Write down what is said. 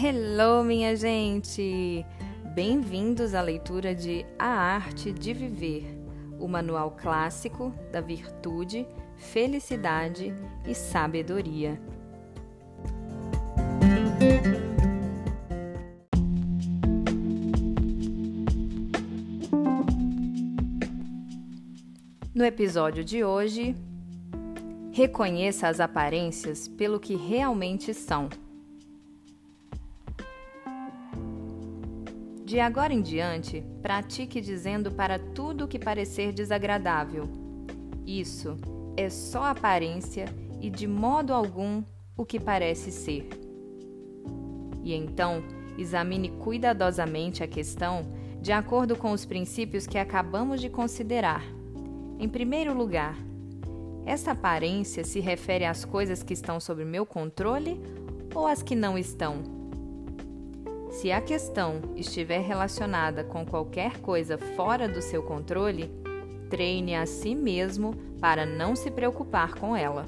Hello, minha gente! Bem-vindos à leitura de A Arte de Viver, o manual clássico da virtude, felicidade e sabedoria. No episódio de hoje, reconheça as aparências pelo que realmente são. De agora em diante, pratique dizendo para tudo o que parecer desagradável: Isso é só aparência e de modo algum o que parece ser. E então, examine cuidadosamente a questão de acordo com os princípios que acabamos de considerar. Em primeiro lugar, essa aparência se refere às coisas que estão sob meu controle ou às que não estão? Se a questão estiver relacionada com qualquer coisa fora do seu controle, treine a si mesmo para não se preocupar com ela.